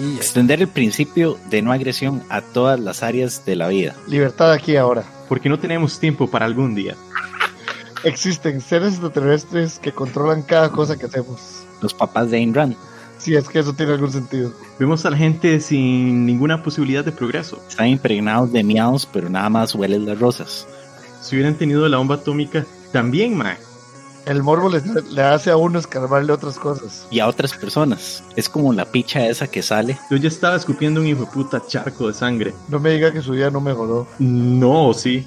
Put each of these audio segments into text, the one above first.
Y Extender el principio de no agresión a todas las áreas de la vida. Libertad aquí y ahora. Porque no tenemos tiempo para algún día. Existen seres extraterrestres que controlan cada cosa que hacemos. Los papás de Ayn Rand. Si es que eso tiene algún sentido. Vemos a la gente sin ninguna posibilidad de progreso. Están impregnados de miados, pero nada más huelen las rosas. Si hubieran tenido la bomba atómica, también, mae. El morbo le, le hace a uno escarbarle otras cosas. Y a otras personas. Es como la picha esa que sale. Yo ya estaba escupiendo un hijo de puta charco de sangre. No me diga que su vida no mejoró. No, sí.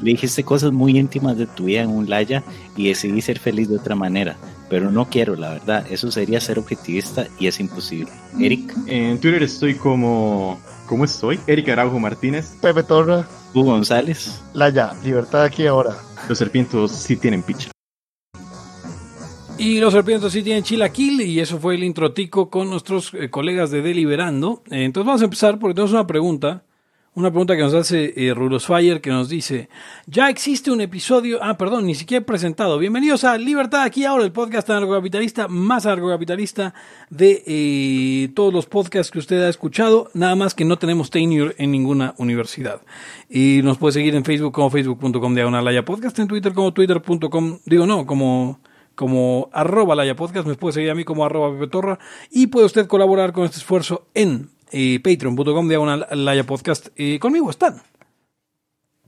Le dijiste cosas muy íntimas de tu vida en un laya y decidí ser feliz de otra manera. Pero no quiero, la verdad. Eso sería ser objetivista y es imposible. Eric, En Twitter estoy como... ¿Cómo estoy? Eric Araujo Martínez. Pepe Torra, Hugo González. Laya, libertad aquí y ahora. Los serpientes sí tienen picha. Y los serpientes sí tienen chilaquil y eso fue el introtico con nuestros eh, colegas de Deliberando. Entonces vamos a empezar porque tenemos una pregunta. Una pregunta que nos hace eh, Rulos Fire que nos dice, ya existe un episodio, ah, perdón, ni siquiera he presentado. Bienvenidos a Libertad aquí ahora, el podcast anarcocapitalista más anarcocapitalista de eh, todos los podcasts que usted ha escuchado, nada más que no tenemos tenure en ninguna universidad. Y nos puede seguir en Facebook como facebook.com diagonal podcast, en Twitter como twitter.com, digo no, como como arroba Laya Podcast, me puede seguir a mí como arroba Pepe Torra y puede usted colaborar con este esfuerzo en eh, patreon.com diagonal Laya Podcast. Eh, conmigo están.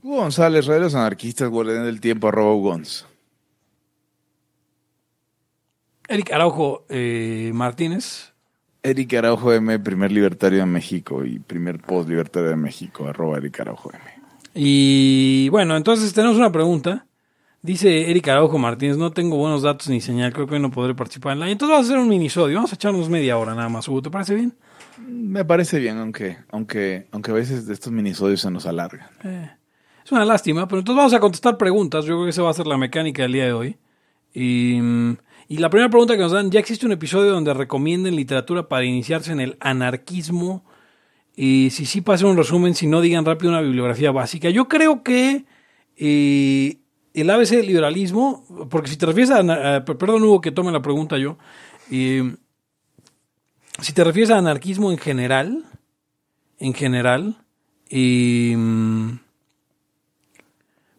Hugo González, los Anarquistas, Guardián del Tiempo, arroba Ugons. Eric Araujo eh, Martínez. Eric Araujo M, primer libertario de México y primer post libertario de México, arroba Eric Araujo M. Y bueno, entonces tenemos una pregunta. Dice Eric Araujo Martínez, no tengo buenos datos ni señal, creo que hoy no podré participar en la... Entonces vamos a hacer un minisodio, vamos a echarnos media hora nada más, Hugo, ¿te parece bien? Me parece bien, aunque, aunque, aunque a veces de estos minisodios se nos alargan. Eh, es una lástima, pero entonces vamos a contestar preguntas. Yo creo que esa va a ser la mecánica del día de hoy. Y, mm, y la primera pregunta que nos dan, ya existe un episodio donde recomienden literatura para iniciarse en el anarquismo. Y si sí, pasen un resumen, si no, digan rápido una bibliografía básica. Yo creo que eh, el ABC del liberalismo, porque si te refieres a, perdón Hugo que tome la pregunta yo, si te refieres a anarquismo en general, en general,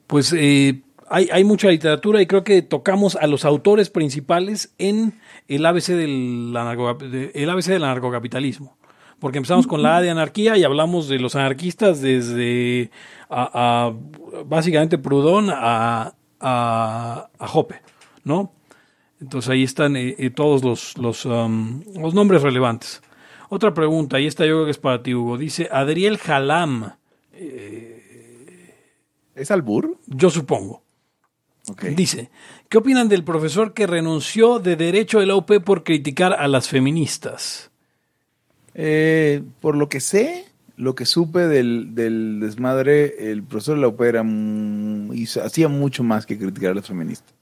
pues eh, hay, hay mucha literatura y creo que tocamos a los autores principales en el ABC del, el ABC del anarcocapitalismo. Porque empezamos con la A de anarquía y hablamos de los anarquistas desde a, a, básicamente Proudhon a, a, a Hoppe, ¿no? Entonces ahí están eh, eh, todos los, los, um, los nombres relevantes. Otra pregunta, y esta yo creo que es para ti, Hugo. Dice Adriel Jalam, ¿Es albur? yo supongo. Ok. Dice, ¿qué opinan del profesor que renunció de derecho de la UP por criticar a las feministas? Eh, por lo que sé, lo que supe del, del desmadre, el profesor de la UP era mu- hizo- hacía mucho más que criticar a las feministas.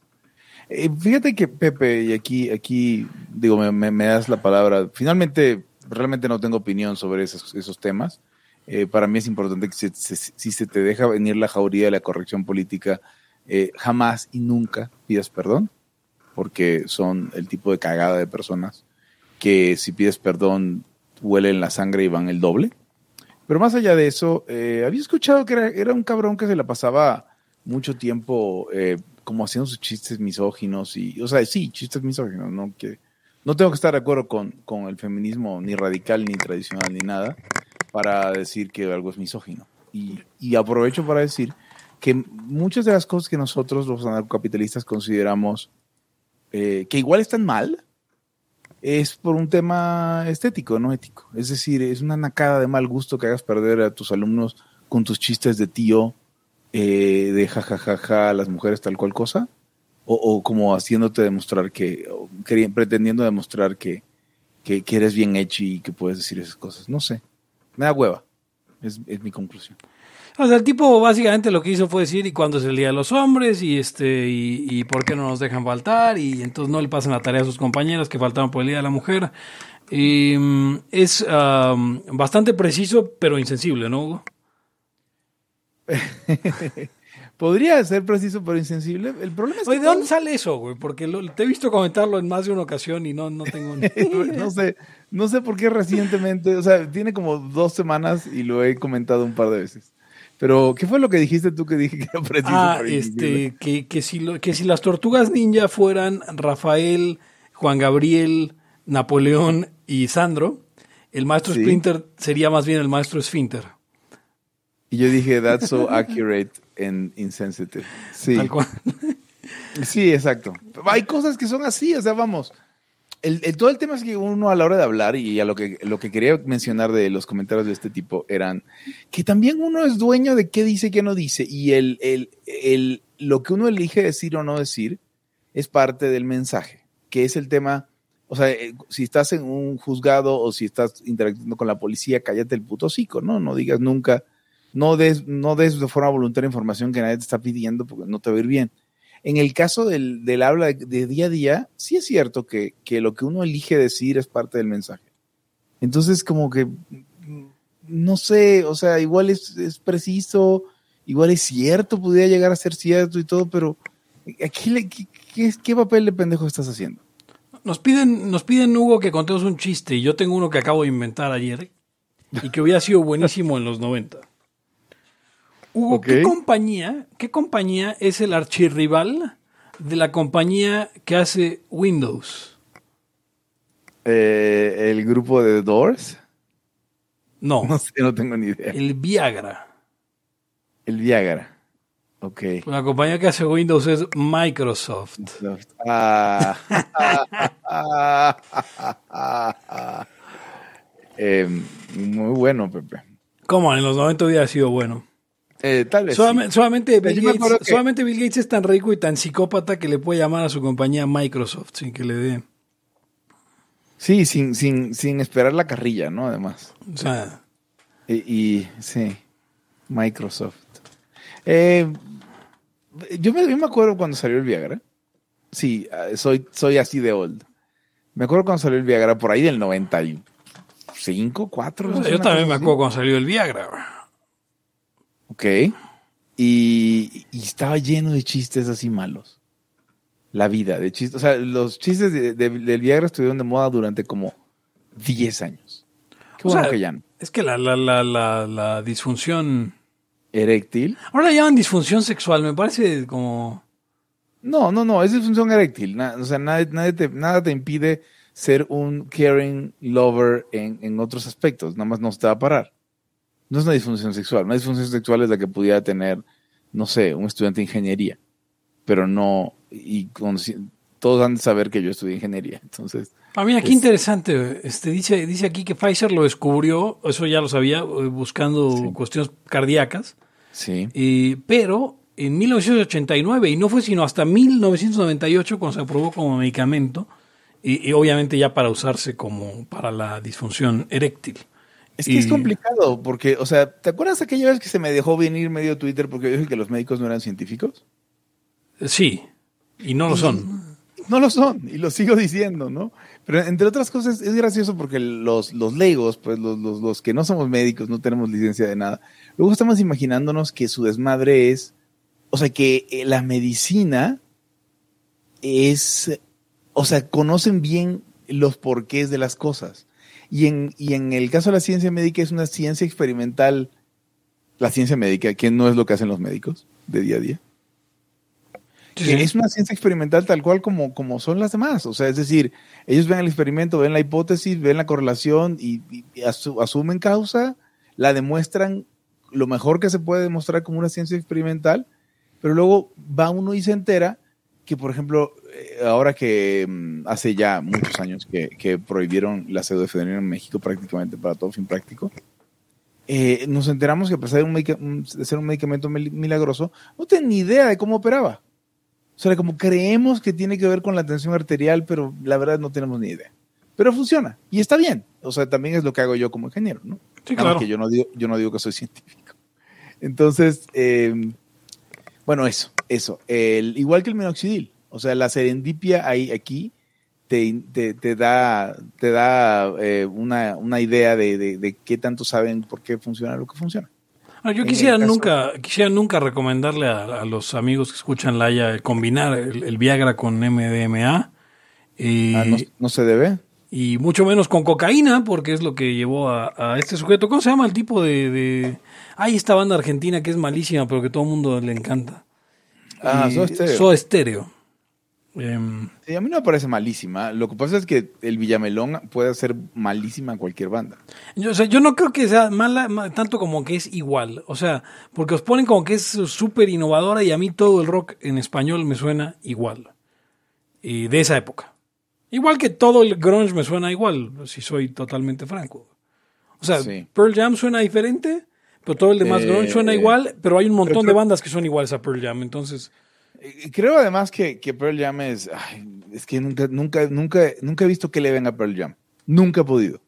Eh, fíjate que Pepe, y aquí, aquí digo, me, me- das la palabra. Finalmente, realmente no tengo opinión sobre esos, esos temas. Eh, para mí es importante que si se te deja venir la jauría de la corrección política, eh, jamás y nunca pidas perdón, porque son el tipo de cagada de personas que si pides perdón huelen la sangre y van el doble. Pero más allá de eso, eh, había escuchado que era, era un cabrón que se la pasaba mucho tiempo eh, como haciendo sus chistes misóginos y, o sea, sí, chistes misóginos, ¿no? Que no tengo que estar de acuerdo con, con el feminismo ni radical, ni tradicional, ni nada, para decir que algo es misógino. Y, y aprovecho para decir que muchas de las cosas que nosotros los anarcocapitalistas consideramos eh, que igual están mal, es por un tema estético, no ético. Es decir, es una nacada de mal gusto que hagas perder a tus alumnos con tus chistes de tío, eh, de jajajaja, las mujeres tal cual cosa, o, o como haciéndote demostrar que, o pretendiendo demostrar que, que, que eres bien hecho y que puedes decir esas cosas. No sé, me da hueva, es, es mi conclusión. O sea, el tipo básicamente lo que hizo fue decir, ¿y cuándo es el Día de los Hombres? Y este y, y por qué no nos dejan faltar? Y entonces no le pasan la tarea a sus compañeras que faltaron por el Día de la Mujer. Y mm, es am, bastante preciso, pero insensible, ¿no, Hugo? Podría ser preciso pero insensible. El problema es que Oye, ¿de dónde sale eso, güey? Porque lo- te he visto comentarlo en más de una ocasión y no, no tengo no sé, no sé por qué recientemente, o sea, tiene como dos semanas y lo he comentado un par de veces. Pero, ¿qué fue lo que dijiste tú que dije que era preciso? Ah, este, que, que, si lo- que si las tortugas ninja fueran Rafael, Juan Gabriel, Napoleón y Sandro, el maestro Sí. Splinter sería más bien el maestro Esfínter. Y yo dije, that's so accurate and insensitive. Sí, Tal cual. sí, exacto. Hay cosas que son así, o sea, vamos. El, el- todo el tema es que uno a la hora de hablar y a lo que, lo que quería mencionar de los comentarios de este tipo eran que también uno es dueño de qué dice y qué no dice y el, el, lo que uno elige decir o no decir es parte del mensaje, que es el tema, o sea, eh, si estás en un juzgado o si estás interactuando con la policía, cállate el puto hocico, ¿no? No digas nunca, no des, no des de forma voluntaria información que nadie te está pidiendo porque no te va a ir bien. En el caso del, del habla de, día a día, sí es cierto que, que lo que uno elige decir es parte del mensaje. Entonces, como que, mm, no sé, o sea, igual es, es preciso, igual es cierto, pudiera llegar a ser cierto y todo, pero ¿qué, qué, qué papel de pendejo estás haciendo? Nos piden, nos piden, Hugo, que contemos un chiste y yo tengo uno que acabo de inventar ayer y que hubiera sido buenísimo en los 90. Hugo, ¿qué compañía, qué compañía es el archirrival de la compañía que hace Windows? Eh, ¿El grupo de Doors? No, No sé, no tengo ni idea. el Viagra. El Viagra. Ok. La compañía que hace Windows es Microsoft. Ah. Eh, muy bueno, Pepe. ¿Cómo? En los 90 hubiera sido bueno. Eh, tal vez. Solamente, solamente, Bill Gates, que- solamente Bill Gates es tan rico y tan psicópata que le puede llamar a su compañía Microsoft sin que le dé. sí. Sin, sin, sin esperar la carrilla, ¿no? Además. O sea, Y, y- sí, Microsoft. Eh, yo, me, yo me acuerdo cuando salió el Viagra. Sí, eh, soy, soy así de old. Me acuerdo cuando salió el Viagra por ahí del 95, 4. o sea, yo también me acuerdo cuando salió el Viagra. Ok. Y, y estaba lleno de chistes así malos. La vida de chistes. O sea, los chistes de- de- del Viagra estuvieron de moda durante como 10 años. Qué O bueno sea, que ya no. Es que la, la, la, la, la disfunción. Eréctil. Ahora la llaman disfunción sexual, me parece como. No, no, no, es disfunción eréctil. Na- o sea, nadie, nadie te, nada te impide ser un caring lover en, en otros aspectos. Nada más no se te va a parar. No es una disfunción sexual. Una disfunción sexual es la que pudiera tener, no sé, un estudiante de ingeniería. Pero no, y con- todos han de saber que yo estudié ingeniería. Entonces, Ah, mira, qué Es- interesante. Este, dice, dice aquí que Pfizer lo descubrió, eso ya lo sabía, eh, buscando Sí. cuestiones cardíacas. sí. Eh, pero en 1989, y no fue sino hasta 1998 cuando se aprobó como medicamento, y, y obviamente ya para usarse como para la disfunción eréctil. Es que es complicado, porque, o sea, ¿te acuerdas aquella vez que se me dejó venir medio Twitter porque yo dije que los médicos no eran científicos? Sí, y no lo son. No lo son, y lo sigo diciendo, ¿no? Pero entre otras cosas, es gracioso porque los, los legos, pues los, los, los que no somos médicos, no tenemos licencia de nada, luego estamos imaginándonos que su desmadre es, o sea, que eh, la medicina es, o sea, conocen bien los porqués de las cosas. Y en, y en el caso de la ciencia médica es una ciencia experimental, la ciencia médica, que no es lo que hacen los médicos de día a día Sí, es una ciencia experimental tal cual como, como son las demás. O sea, es decir, ellos ven el experimento, ven la hipótesis, ven la correlación y, y- y asu- asumen causa, la demuestran lo mejor que se puede demostrar como una ciencia experimental, pero luego va uno y se entera que, por ejemplo, eh, ahora que mm, hace ya muchos años que, que prohibieron la pseudoefedrina en México prácticamente para todo fin práctico, eh, nos enteramos que a pesar de, un de ser un medicamento mil- milagroso, no tenían ni idea de cómo operaba. O sea, como creemos que tiene que ver con la tensión arterial, pero la verdad no tenemos ni idea. Pero funciona y está bien. O sea, también es lo que hago yo como ingeniero, ¿no? Sí, claro. que yo no digo, yo no digo que soy científico. Entonces, eh, bueno, eso, eso. El- igual que el minoxidil. O sea, la serendipia ahí, aquí te, te, te da, te da eh, una, una idea de, de, de qué tanto saben por qué funciona lo que funciona. Ah, yo quisiera nunca, quisiera nunca recomendarle a, a los amigos que escuchan Laia el combinar el, el Viagra con MDMA. Y, Ah, no, no se debe. y mucho menos con cocaína, porque es lo que llevó a, a este sujeto. ¿Cómo se llama el tipo de, de... Hay esta banda argentina que es malísima, pero que todo el mundo le encanta. Ah, Soda Stereo. Soda Stereo. Em, Sí, a mí no me parece malísima. Lo que pasa es que el Villamelón puede ser malísima en cualquier banda. yo, o sea, yo no creo que sea mala ma- tanto como que es igual. O sea, porque os ponen como que es súper innovadora y a mí todo el rock en español me suena igual. Y de esa época. Igual que todo el grunge me suena igual, si soy totalmente franco. O sea, Sí. Pearl Jam suena diferente, pero todo el demás Eh, grunge suena igual, pero hay un montón de bandas que son iguales a Pearl Jam. Entonces, Eh, Creo además que, que Pearl Jam es. ay, es que nunca, nunca, nunca, nunca he visto que le venga a Pearl Jam. Nunca he podido.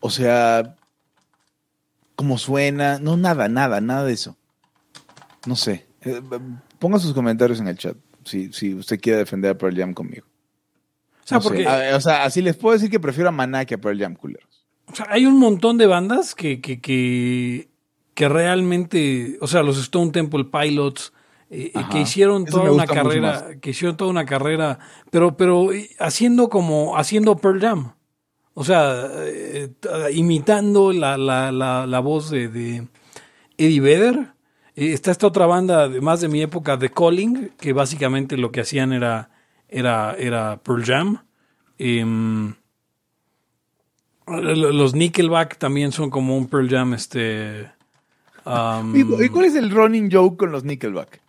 O sea, como suena, no, nada, nada, nada de eso. No sé. Eh, ponga sus comentarios en el chat si, si usted quiere defender a Pearl Jam conmigo. o sea, No porque A- o sea, así les puedo decir que prefiero a Maná que a Pearl Jam, culeros. O sea, hay un montón de bandas que, que, que, que realmente, o sea, los Stone Temple Pilots, eh, Ajá. que hicieron Eso toda una carrera, que hicieron toda una carrera, pero, pero eh, haciendo como, haciendo Pearl Jam. O sea, eh, imitando la, la, la, la voz de, de Eddie Vedder. Eh, está esta otra banda, de, más de mi época, The Calling, que básicamente lo que hacían era, era, era Pearl Jam. Em, los Nickelback también son como un Pearl Jam, este. Um, ¿Y, cuál es el running joke con los Nickelback?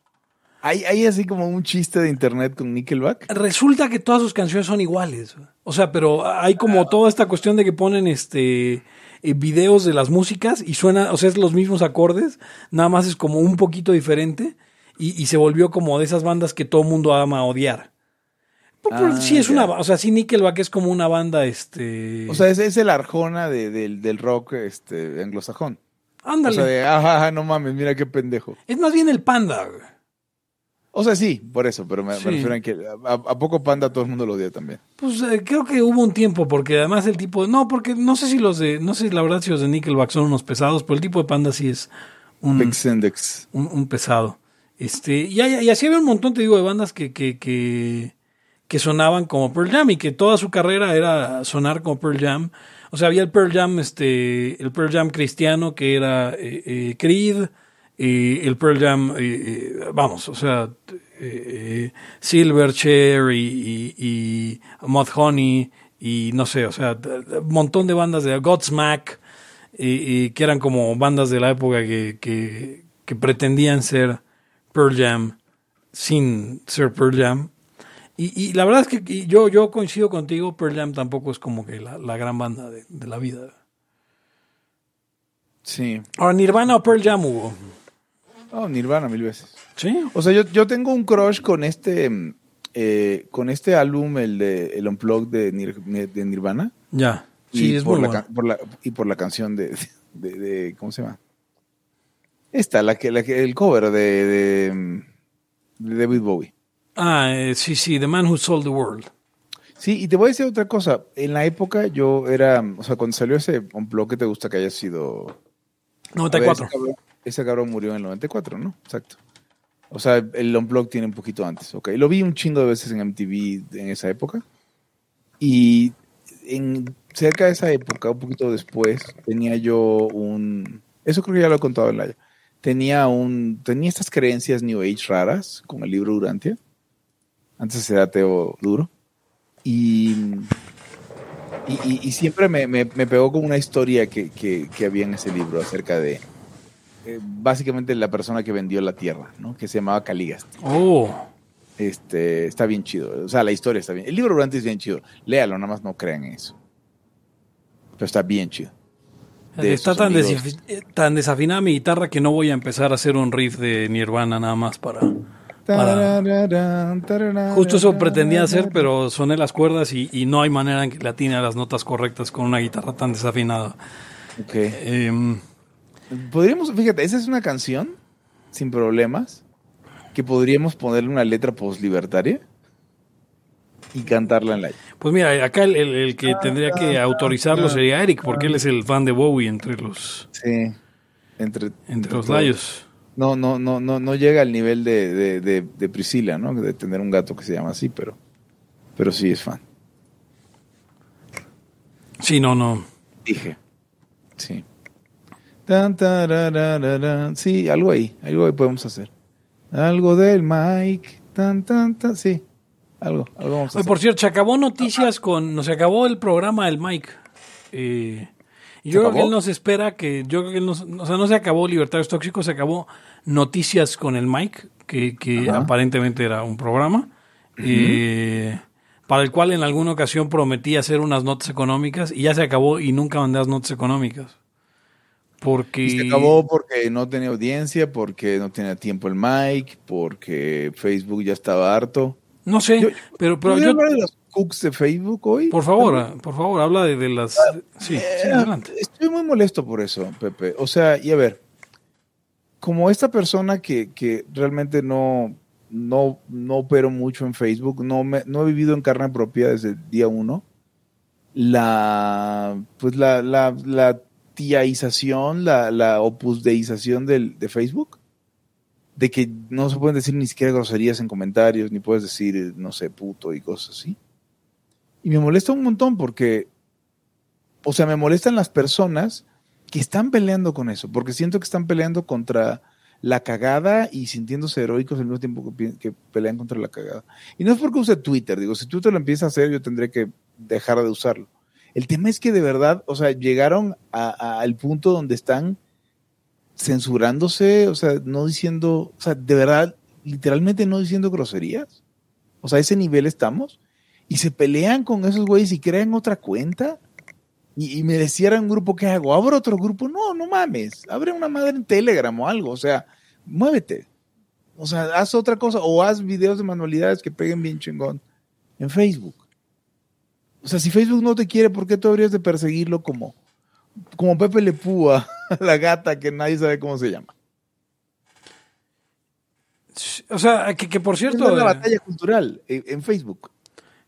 ¿Hay, hay así como un chiste de internet con Nickelback? resulta que todas sus canciones son iguales. O sea, pero hay como toda esta cuestión de que ponen este eh, videos de las músicas y suena, o sea, es los mismos acordes, nada más es como un poquito diferente y, y se volvió como de esas bandas que todo mundo ama odiar. Pero, pero Ah, sí es una, o sea, sí Nickelback es como una banda, este, O sea, es, es el Arjona de- del- del rock este, anglosajón. O ándale, sea, de, ajá, ajá, no mames, mira qué pendejo. es más bien el Panda. güey. O sea, sí, por eso, pero me, me Sí. refiero a que a, a poco Panda todo el mundo lo odia también. Pues eh, creo que hubo un tiempo, porque además el tipo, no, porque no sé si los de, no sé la verdad si los de Nickelback son unos pesados, pero el tipo de Panda sí es un, Index. un, un pesado. Este, y, y así había un montón, te digo, de bandas que, que, que, que sonaban como Pearl Jam y que toda su carrera era sonar como Pearl Jam. O sea, había el Pearl Jam, este, el Pearl Jam cristiano que era eh, eh, Creed, eh, el Pearl Jam, eh, vamos, o sea, Silverchair y, y, y Mudhoney y no sé, o sea, un montón de bandas de Godsmack que eran como bandas de la época que, que pretendían ser Pearl Jam sin ser Pearl Jam. Y, y la verdad es que yo, yo coincido contigo, Pearl Jam tampoco es como que la, la gran banda de, de la vida. Sí. Ahora, Nirvana o Pearl Jam, Hugo. Oh, Nirvana mil veces. ¿Sí? O sea, yo, yo tengo un crush con este eh, con este álbum, el de el Unplugged de, Nir- de Nirvana. Ya. Sí, y es por muy la, bueno. ca- por la- y por la canción de, de, de- ¿cómo se llama? Esta, la que, la que el cover de, de David Bowie. Ah, eh, sí, sí, The Man Who Sold the World. Sí, y te voy a decir otra cosa. En la época yo era, o sea, cuando salió ese Unplugged que te gusta que haya sido 94. A ver, Ese cabrón, ese cabrón murió en el 94, ¿no? Exacto. O sea, el Unplugged tiene un poquito antes, ¿ok? Lo vi un chingo de veces en MTV en esa época. Y en cerca de esa época, un poquito después, tenía yo un... Eso creo que ya lo he contado en la... Tenía un... Tenía estas creencias New Age raras con el libro Durantia. Antes era ateo duro. Y... Y, siempre me, me- me pegó con una historia que, que- que había en ese libro acerca de eh, básicamente la persona que vendió la tierra, ¿no? que se llamaba Caligas. Oh, Este, está bien chido. O sea, la historia está bien. El libro durante es bien chido. Léalo, nada más no crean en eso. Pero está bien chido. De está tan, eh, tan desafinada mi guitarra que no voy a empezar a hacer un riff de Nirvana nada más para... para- Justo eso pretendía hacer, pero soné las cuerdas y, y no hay manera en que le atine a las notas correctas con una guitarra tan desafinada. Ok. Em, Podríamos, fíjate, esa es una canción sin problemas que podríamos ponerle una letra post-libertaria y cantarla en la. pues mira, acá el, el- el que tendría que autorizarlo sería Eric, porque él es el fan de Bowie entre los... Sí. entre, Entre los todos. layos. No, no, no, no, no llega al nivel de, de, de, de Priscila, ¿no? De tener un gato que se llama así, pero, pero sí es fan. Sí, no, no. Dije. Sí. Tan. Sí, algo ahí, algo ahí podemos hacer. Algo del Mike. Tan, tan, tan. Sí, algo, algo vamos a Oye, hacer. por cierto, se acabó noticias con. No se acabó el programa del Mike. Eh, y yo creo que él nos espera que. Yo creo que él nos, o sea, no se acabó Libertarios Tóxicos, se acabó Noticias con el Mike, que, que aparentemente era un programa. eh, para el cual en alguna ocasión prometí hacer unas notas económicas y ya se acabó y nunca mandé las notas económicas. Porque. Y se acabó porque no tenía audiencia, porque no tenía tiempo el Mike, porque Facebook ya estaba harto. No sé, Yo- pero, pero ¿Puedo yo. Cooks de Facebook hoy? Por favor, ah, por favor, habla de, de las. Sí, sí, Eh, adelante. Estoy muy molesto por eso, Pepe. O sea, y a ver, como esta persona que, que realmente no, no, no opero mucho en Facebook, no, me, no he vivido en carne propia desde el día uno, la, pues la, la, la tiaización, la, la opusdeización del, de Facebook, de que no se pueden decir ni siquiera groserías en comentarios, ni puedes decir, eh, no sé, puto y cosas así. Y me molesta un montón porque o sea, me molestan las personas que están peleando con eso, porque siento que están peleando contra la cagada y sintiéndose heroicos al mismo tiempo que, pelean contra la cagada. Y no es porque use Twitter, digo, si Twitter lo empieza a hacer, yo tendré que dejar de usarlo. El tema es que de verdad, o sea, llegaron al punto donde están censurándose, o sea, no diciendo, o sea, de verdad, literalmente no diciendo groserías. O sea, a ese nivel estamos. Y se pelean con esos güeyes y crean otra cuenta. Y, y me decían un grupo, ¿qué hago? ¿Abro otro grupo? No, no mames. Abre una madre en Telegram o algo. O sea, muévete. O sea, haz otra cosa. O haz videos de manualidades que peguen bien chingón en Facebook. O sea, si Facebook no te quiere, ¿por qué tú habrías de perseguirlo como, como Pepe Le Pew a la gata que nadie sabe cómo se llama? O sea, que, que por Es cierto. la eh, batalla cultural en, en Facebook.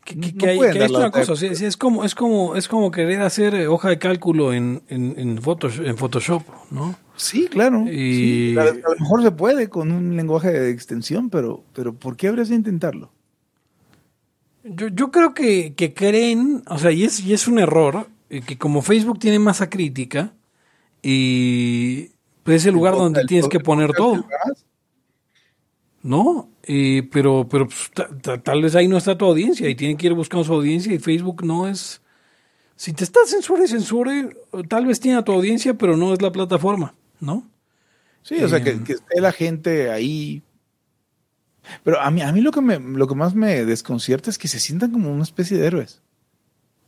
Que, No- que- no que que la una cosa, sí, sí, es como es como es como querer hacer eh, hoja de cálculo en, en, en, Photoshop, en Photoshop, ¿no? Sí, claro. Y- sí. A, a lo mejor se puede con un lenguaje de extensión, pero, pero ¿por qué habrías de intentarlo? Yo, yo creo que, que creen, o sea, y es, y es un error, eh, que como Facebook tiene masa crítica, y pues es el lugar donde El- tienes que poner todo, ¿no? Eh, pero pero pues, ta- ta- tal vez ahí no está tu audiencia y tienen que ir buscando su audiencia y Facebook no es... Si te está censure y censure, tal vez tiene a tu audiencia, pero no es la plataforma, ¿no? Sí, o sea, Eh, que, que esté la gente ahí. Pero a mí, a mí lo, que me, lo que más me desconcierta es que se sientan como una especie de héroes.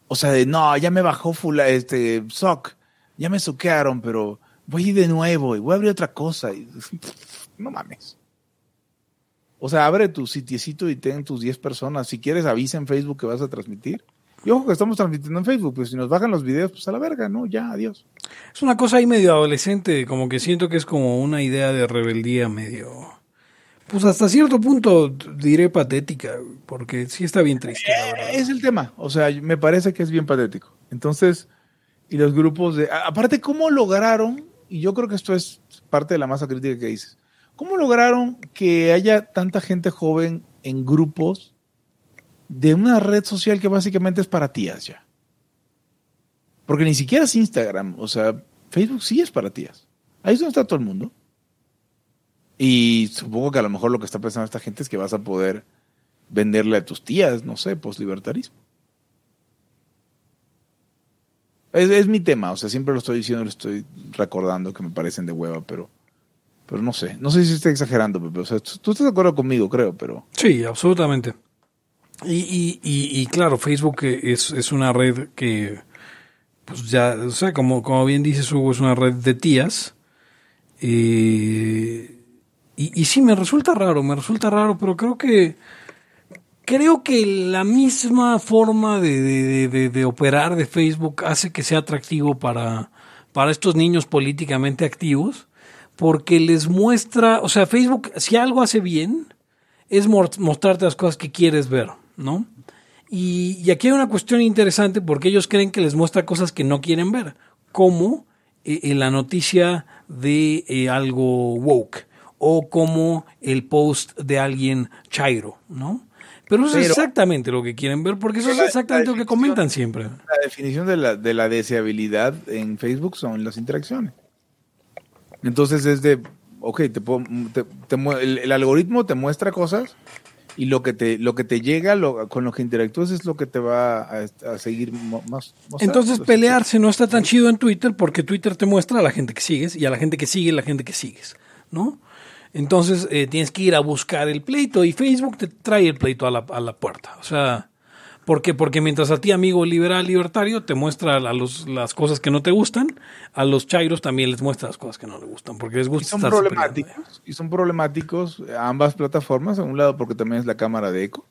O sea, de no, ya me bajó fula, este, sock, ya me soquearon, pero voy a ir de nuevo y voy a abrir otra cosa. Y, no mames. O sea, abre tu sitiecito y ten tus 10 personas. Si quieres, avisa en Facebook que vas a transmitir. Y ojo que estamos transmitiendo en Facebook, pues si nos bajan los videos, pues a la verga, ¿no? Ya, adiós. Es una cosa ahí medio adolescente, como que siento que es como una idea de rebeldía medio... Pues hasta cierto punto diré patética, porque sí está bien triste, la verdad. Es el tema. O sea, me parece que es bien patético. Entonces, y los grupos de. Aparte, ¿cómo lograron? Y yo creo que esto es parte de la masa crítica que dices. ¿Cómo lograron que haya tanta gente joven en grupos de una red social que básicamente es para tías ya? Porque ni siquiera es Instagram. O sea, Facebook sí es para tías. Ahí es donde está todo el mundo. Y supongo que a lo mejor lo que está pensando esta gente es que vas a poder venderle a tus tías, no sé, poslibertarismo. Es, es mi tema, o sea, siempre lo estoy diciendo, lo estoy recordando que me parecen de hueva, pero, pero no sé, no sé si estoy exagerando, Pepe, o sea, tú, estás de acuerdo conmigo, creo, pero Sí, absolutamente. Y, y, y, y claro, Facebook es, es una red que, pues ya, o sea, como, como bien dices, Hugo, es una red de tías. Eh, y, y sí, me resulta raro, me resulta raro, pero creo que creo que la misma forma de, de- de- de operar de Facebook hace que sea atractivo para, para estos niños políticamente activos, porque les muestra, o sea, Facebook, si algo hace bien, es mostrarte las cosas que quieres ver, ¿no? Y, y aquí hay una cuestión interesante porque ellos creen que les muestra cosas que no quieren ver, como eh, en la noticia de eh, algo woke o como el post de alguien chairo, ¿no? Pero eso es exactamente lo que quieren ver, porque eso es exactamente la lo que comentan siempre. La definición de la, de la deseabilidad en Facebook son las interacciones. Entonces es de, ok, te puedo- te- el, el algoritmo te muestra cosas y lo que te, lo que te llega, lo- con lo que interactúas es lo que te va a, a seguir más. Entonces pelearse no está tan chido en Twitter porque Twitter te muestra a la gente que sigues y a la gente que sigue la gente que sigues, ¿no? Entonces eh, tienes que ir a buscar el pleito y Facebook te trae el pleito a la, a la puerta. O sea, ¿por qué? Porque mientras a ti, amigo liberal libertario, te muestra a los, las cosas que no te gustan, a los chairos también les muestra las cosas que no les gustan porque les Y gusta son estarse problemáticos, y son problemáticos ambas plataformas, a un lado porque también es la cámara de eco,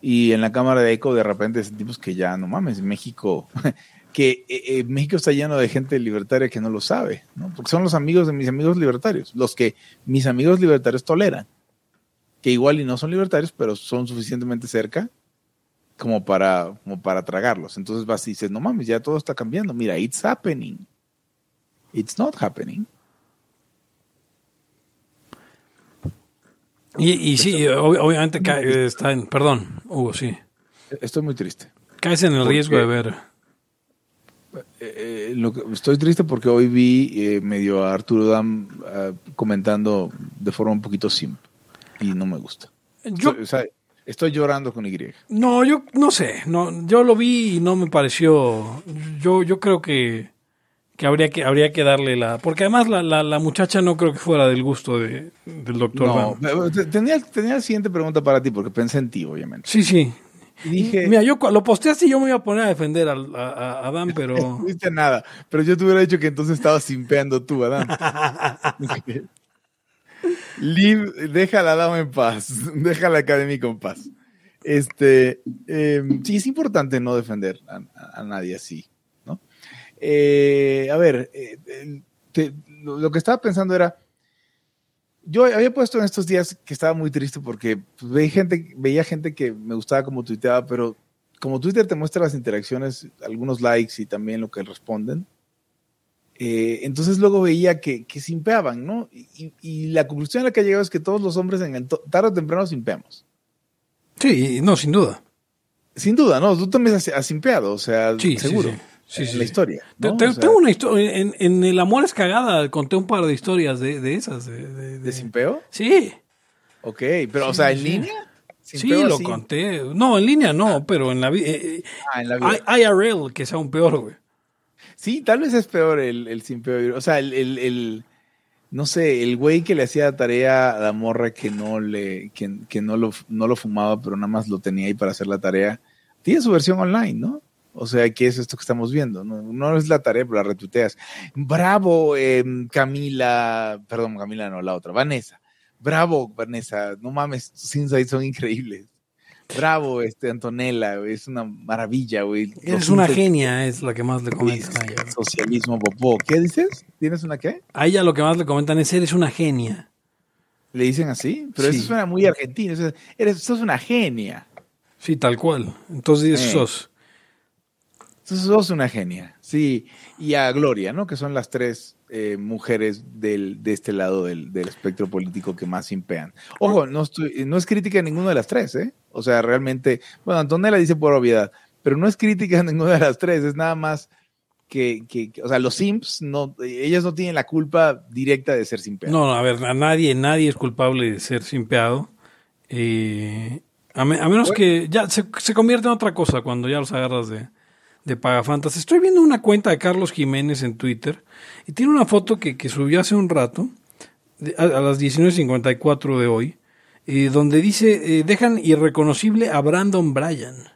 y en la cámara de eco de repente sentimos que ya, no mames, México, que eh, eh, México está lleno de gente libertaria que no lo sabe, ¿no? porque son los amigos de mis amigos libertarios, los que mis amigos libertarios toleran, que igual y no son libertarios, pero son suficientemente cerca como para, como para tragarlos. Entonces vas y dices, no mames, ya todo está cambiando, mira, it's happening. It's not happening. Y, y sí, ob- obviamente cae- está en, perdón, Hugo, sí, Estoy muy triste. caes en el ¿Por riesgo de ver. Eh, eh, lo que- estoy triste porque hoy vi eh, medio a Arturo Dam ah, comentando de forma un poquito simple y no me gusta. Yo, o sea, estoy llorando con Y. No, yo no sé, no, yo lo vi y no me pareció, yo, yo creo que, que habría que habría que darle la, porque además la, la, la muchacha no creo que fuera del gusto de, del doctor. No, pero te- tenía, tenía la siguiente pregunta para ti porque pensé en ti, obviamente. Sí, sí. Y dije, Mira, yo lo posteaste y yo me iba a poner a defender a, a, a Dan, pero no viste nada, pero yo te hubiera dicho que entonces estabas simpeando tú, Adán. Liv, deja la dama en paz, deja la académica en paz. Este, eh, sí, es importante no defender a, nadie así, ¿no? Eh, a ver, eh, lo que estaba pensando era, yo había puesto en estos días que estaba muy triste porque pues, veía, gente, veía gente que me gustaba como tuiteaba, pero como Twitter te muestra las interacciones, algunos likes y también lo que responden, eh, entonces luego veía que, que simpeaban, ¿no? Y, la conclusión a la que he llegado es que todos los hombres en tarde o temprano simpeamos. sí, no, sin duda. Sin duda, ¿no? Tú también has, has simpeado, o sea, Sí, seguro. sí. Sí, en la historia. Te- ¿no? te- O sea, tengo una historia, en, en El Amor es Cagada conté un par de historias de, de esas. De, de- ¿De de- simpeo? Sí, Ok, pero, o sea, ¿en línea? sí, ¿Simpeo lo así? conté. No, en línea no, pero en la vida. Ah, en la vida. IRL, que sea un peor, güey. Sí, tal vez es peor el, el simpeo. O sea, el, el, el- no sé, el güey que le hacía tarea a la morra que no le, que, que no lo, no lo fumaba, pero nada más lo tenía ahí para hacer la tarea. Tiene su versión online, ¿no? O sea, ¿qué es esto que estamos viendo? No, no es la tarea, pero la retuiteas. Bravo, em, Camila, perdón, Camila no, la otra, Vanessa. Bravo, Vanessa, no mames, tus insights son increíbles. Bravo, este, Antonella, güey, es una maravilla, güey. Eres una genia, es la que más le comentan. Socialismo popó. ¿Qué dices? ¿Tienes una qué? A ella lo que más le comentan es, eres una genia. ¿Le dicen así? Pero Sí. eso suena muy argentino. eso es- eres, sos una genia. Sí, tal cual. Entonces Eh. Sos, sos una genia. Sí. Y a Gloria, ¿no? Que son las tres eh, mujeres del, de este lado del, del espectro político que más impean. Ojo, no, estoy, no es crítica a ninguna de las tres, ¿eh? O sea, realmente, bueno, Antonella dice por obviedad, pero no es crítica a ninguna de las tres, es nada más que, que- que- o sea, los simps, no, ellas no tienen la culpa directa de ser simpeadas. No, a ver, a nadie, nadie es culpable de ser simpeado. Eh, a, me- a menos que ya se, se convierte en otra cosa cuando ya los agarras de, de pagafantas. Estoy viendo una cuenta de Carlos Jiménez en Twitter y tiene una foto que, que subió hace un rato, a las 19.54 de hoy, eh, donde dice, eh, dejan irreconocible a Brandon Bryan.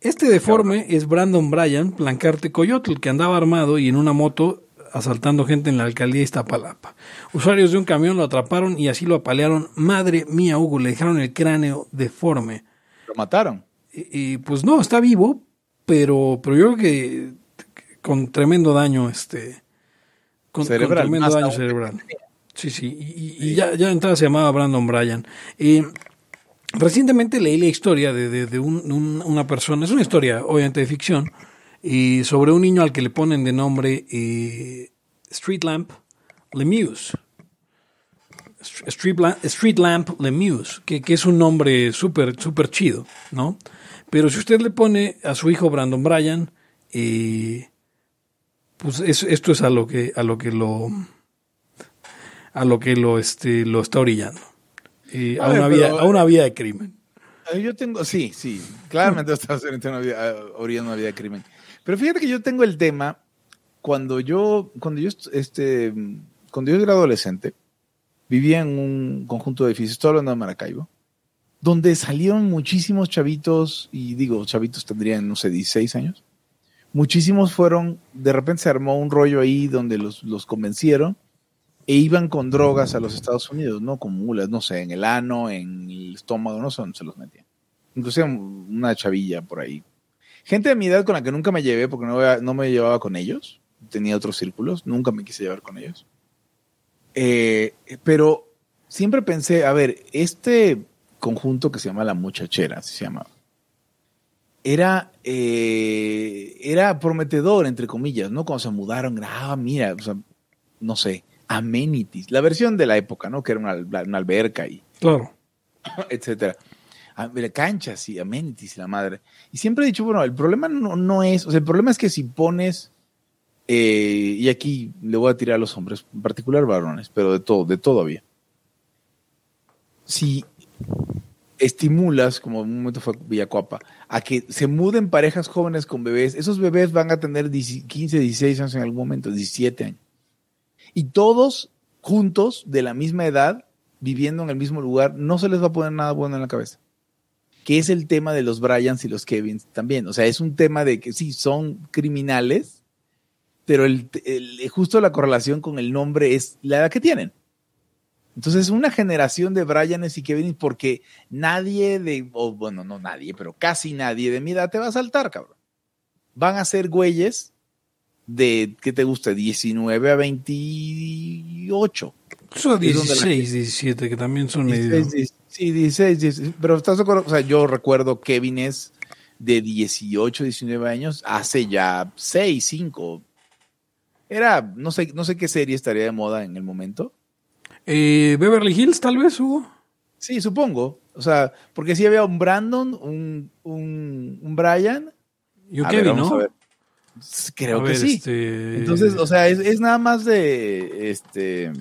Este deforme es Brandon Bryan, Plancarte Coyotl, que andaba armado y en una moto asaltando gente en la alcaldía de Iztapalapa. Usuarios de un camión lo atraparon y así lo apalearon. Madre mía, Hugo, le dejaron el cráneo deforme. Lo mataron. Y, y, pues no, está vivo, pero, pero yo creo que con tremendo daño, este, con, con Cerebral, tremendo más daño cerebral. Sí, sí, y, y- y ya, ya entrada se llamaba Brandon Bryan. Eh, recientemente leí la historia de, de- de un- un- una persona, es una historia obviamente de ficción, y sobre un niño al que le ponen de nombre eh, Street Lamp Lemieux. Street, La- Street Lamp Lemieux, que, que es un nombre súper súper chido, ¿no? Pero si usted le pone a su hijo Brandon Bryan, eh, pues es- esto es a lo que a lo que lo a lo que lo este lo está orillando Eh, a, A ver, una vida, pero- a una vida de crimen. Eh, Yo tengo, sí, sí, claramente vida, eh, orillando una vida de crimen. Pero fíjate que yo tengo el tema cuando yo, cuando yo, est- este, cuando yo era adolescente, vivía en un conjunto de edificios, estoy hablando de Maracaibo, donde salieron muchísimos chavitos, y digo, chavitos tendrían, no sé, 16 años. Muchísimos fueron, de repente se armó un rollo ahí donde los, los convencieron e iban con drogas a los Estados Unidos, ¿no? Con mulas, no sé, en el ano, en el estómago, no sé dónde se los metían. Inclusive una chavilla por ahí. Gente de mi edad con la que nunca me llevé porque no, no me llevaba con ellos. Tenía otros círculos, nunca me quise llevar con ellos. Eh, pero siempre pensé, a ver, este conjunto que se llama La Muchachera, así se llamaba, era, eh, era prometedor, entre comillas, ¿no? Cuando se mudaron, ah, mira, o sea, no sé, amenities, la versión de la época, ¿no? Que era una, una alberca y Claro. etcétera. Ah, mira, canchas y amenities la madre. Y siempre he dicho, bueno, el problema no, no es, o sea, el problema es que si pones, eh, y aquí le voy a tirar a los hombres, en particular varones, pero de todo, de todo había. Si estimulas, como en un momento fue Villacuapa, a que se muden parejas jóvenes con bebés, esos bebés van a tener 10 15, 16 años en algún momento, 17 años. Y todos juntos, de la misma edad, viviendo en el mismo lugar, no se les va a poner nada bueno en la cabeza. Que es el tema de los Bryans y los Kevins también. O sea, es un tema de que sí, son criminales, pero el- justo la correlación con el nombre es la edad que tienen. Entonces, una generación de Bryanes y Kevins, porque nadie de, o bueno, no nadie, pero casi nadie de mi edad te va a saltar, cabrón. Van a ser güeyes de, ¿qué te gusta? 19 a 28. Eso Es donde la 16, 17, que también son medio... 16, 16, sí, 16, 16. Pero estás de acuerdo, o sea, yo recuerdo Kevin es de 18, 19 años, hace ya 6, 5. Era, no sé, no sé qué serie estaría de moda en el momento. Eh, Beverly Hills, tal vez, Hugo. Sí, supongo. O sea, porque sí había un Brandon, un, un, un Brian. Y un ver, Kevin, ¿no? Creo A que ver, sí. este, Entonces, o sea, es, es nada más de este.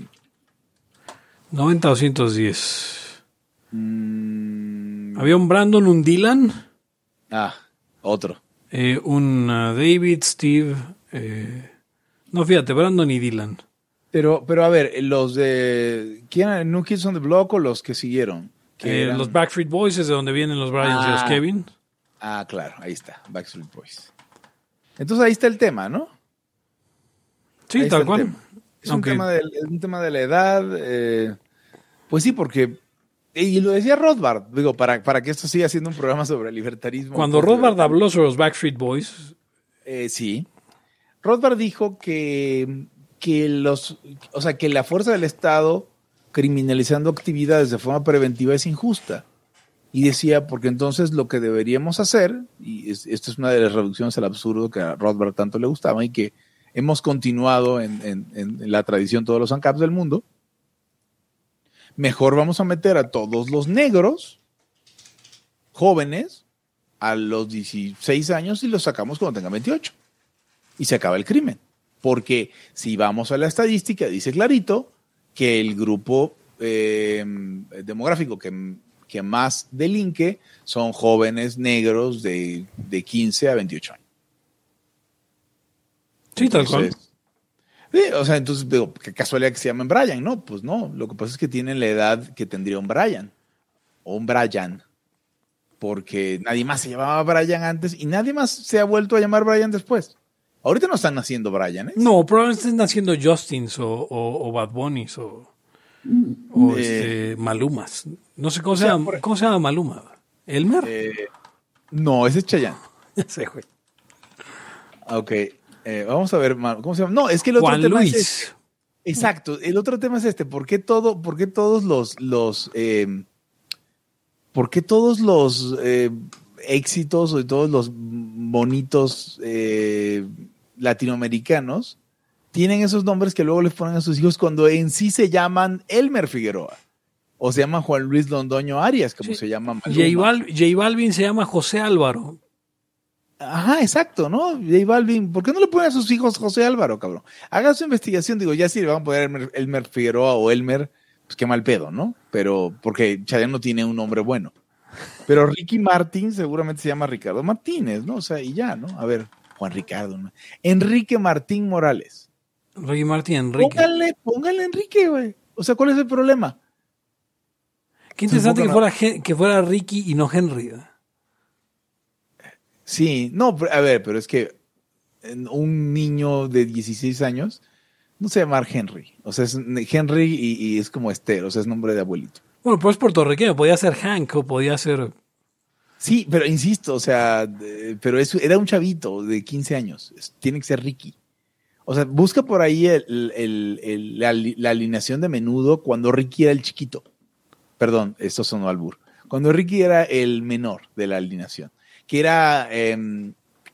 90 o 110. mm, Había un Brandon, un Dylan, ah, otro. eh, un uh, David, Steve. eh, no, fíjate, Brandon y Dylan. Pero, pero a ver, los de. ¿Quién eran? ¿New Kids on the Block o los que siguieron? Que Eh, Los Backstreet Boys es de donde vienen los Bryans y los Ah. Kevin. Ah, claro, ahí está, Backstreet Boys. Entonces ahí está el tema, ¿no? Sí, Ahí tal cual. Es un, tema de, un tema de la edad. eh, pues sí, porque. Y lo decía Rothbard, digo, para, para que esto siga siendo un programa sobre libertarismo. Cuando pues, Rothbard habló sobre los Backstreet Boys, Eh, sí. Rothbard dijo que, que los, o sea, que la fuerza del Estado criminalizando actividades de forma preventiva es injusta. Y decía, porque entonces lo que deberíamos hacer, y es- esto es una de las reducciones al absurdo que a Rothbard tanto le gustaba y que hemos continuado en, en- en la tradición todos los ANCAPs del mundo, mejor vamos a meter a todos los negros jóvenes a los 16 años y los sacamos cuando tengan 28. Y se acaba el crimen. Porque si vamos a la estadística, dice clarito que el grupo eh, demográfico que, que más delinque son jóvenes negros de, de 15 a 28 años. sí, tal cual. Sí, o sea, entonces digo, qué casualidad que se llamen Brian, ¿no? Pues no, lo que pasa es que tienen la edad que tendría un Brian o un Brian, porque nadie más se llamaba Brian antes y nadie más se ha vuelto a llamar Brian después. Ahorita no están naciendo Brian, ¿eh? No, probablemente estén haciendo Justins o, o, o Bad Bunnies o, o Eh. este, Malumas. No sé cómo, se llama, por- ¿cómo se llama Maluma. ¿Elmer? Eh, no, ese es Chayanne. Ya sé, güey. Ok, eh, vamos a ver, ¿cómo se llama? No, es que el otro Juan tema es este. Luis. Exacto, el otro tema es este, ¿por qué todo, por qué todos los, los, eh, por qué todos los eh, éxitos o todos los bonitos eh, latinoamericanos tienen esos nombres que luego les ponen a sus hijos cuando en sí se llaman Elmer Figueroa. O se llaman Juan Luis Londoño Arias, como Sí. se llama Maluma. J, Bal- J Balvin se llama José Álvaro. Ajá, exacto, ¿no? J Balvin, ¿por qué no le ponen a sus hijos José Álvaro, cabrón? Haga su investigación, digo, ya si le van a poner Elmer, Elmer Figueroa o Elmer, pues qué mal pedo, ¿no? Pero, porque Chayanne no tiene un nombre bueno. Pero Ricky Martín seguramente se llama Ricardo Martínez, ¿no? O sea, y ya, ¿no? A ver, Juan Ricardo. ¿no? Enrique Martín Morales. Ricky Martín Enrique. Póngale, póngale Enrique, güey. O sea, ¿cuál es el problema? Qué interesante que fuera, que fuera Ricky y no Henry. ¿eh? Sí, no, a ver, pero es que un niño de 16 años no se llama Henry. O sea, es Henry y, y es como Esther, o sea, es nombre de abuelito. Bueno, pues puertorriqueño, podía ser Hank o podía ser. Sí, pero insisto, o sea, de- pero eso era un chavito de 15 años. Es- tiene que ser Ricky. O sea, busca por ahí el- el- el- la, ali- la alineación de menudo cuando Ricky era el chiquito. Perdón, esto sonó albur. Cuando Ricky era el menor de la alineación. Que era. em,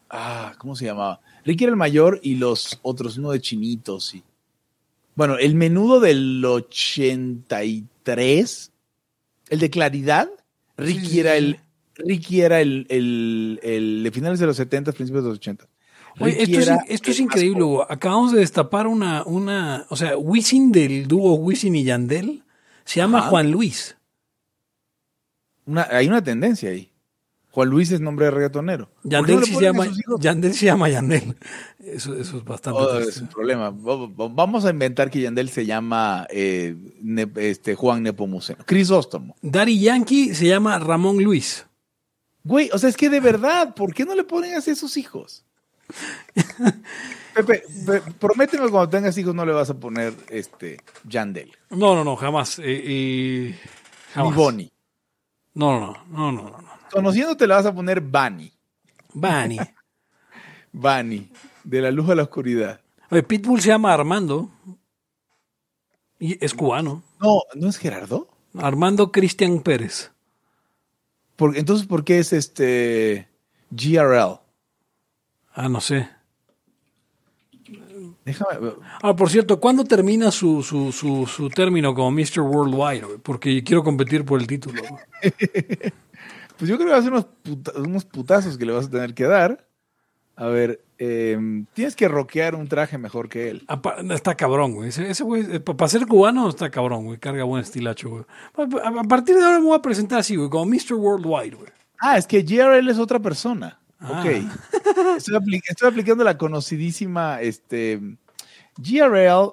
ah, ¿Cómo se llamaba? Ricky era el mayor y los otros, uno de chinitos. Y, bueno, el menudo del 83, el de Claridad, Ricky Sí, sí, era el. Ricky era el, el, el de finales de los 70, principios de los 80. Oye, esto es, esto increíble. Hugo. Acabamos de destapar una, una. O sea, Wisin del dúo Wisin y Yandel se llama Ajá. Juan Luis. Una- hay una tendencia ahí. Juan Luis es nombre de reggaetonero. ¿Por qué Yandel, no se llama? Yandel se llama Yandel. Eso, eso es bastante. Oh, es un problema. Va- va- Vamos a inventar que Yandel se llama eh, Ne- este, Juan Nepomuceno. Crisóstomo. Daddy Yankee se llama Ramón Luis. Güey, o sea, es que de verdad, ¿por qué no le ponen así a sus hijos? Pepe, pe- prométeme cuando tengas hijos no le vas a poner este Yandel. No, no, no, jamás. Eh, eh, Ni. Bonnie. No, no, no, no, no, no. Conociéndote le vas a poner Bunny. Bani. Bunny. De la luz a la oscuridad. Oye, Pitbull se llama Armando. Y es cubano. No, ¿no es Gerardo? Armando Cristian Pérez. Por- entonces, ¿por qué es este GRL? Ah, no sé. Déjame. Ah, por cierto, ¿cuándo termina su, su, su, su término como Mr. Worldwide? Porque quiero competir por el título. Pues yo creo que va a ser unos, puta- unos putazos que le vas a tener que dar. A ver, em, tienes que rockear un traje mejor que él. Apa- Está cabrón, güey. Ese, ese güey, para ser cubano, está cabrón, güey. Carga buen estilacho, güey. A, partir de ahora me voy a presentar así, güey, como Mr. Worldwide, güey. Ah, es que GRL es otra persona. Ah. Ok. Estoy, apli- estoy aplicando la conocidísima este, GRL.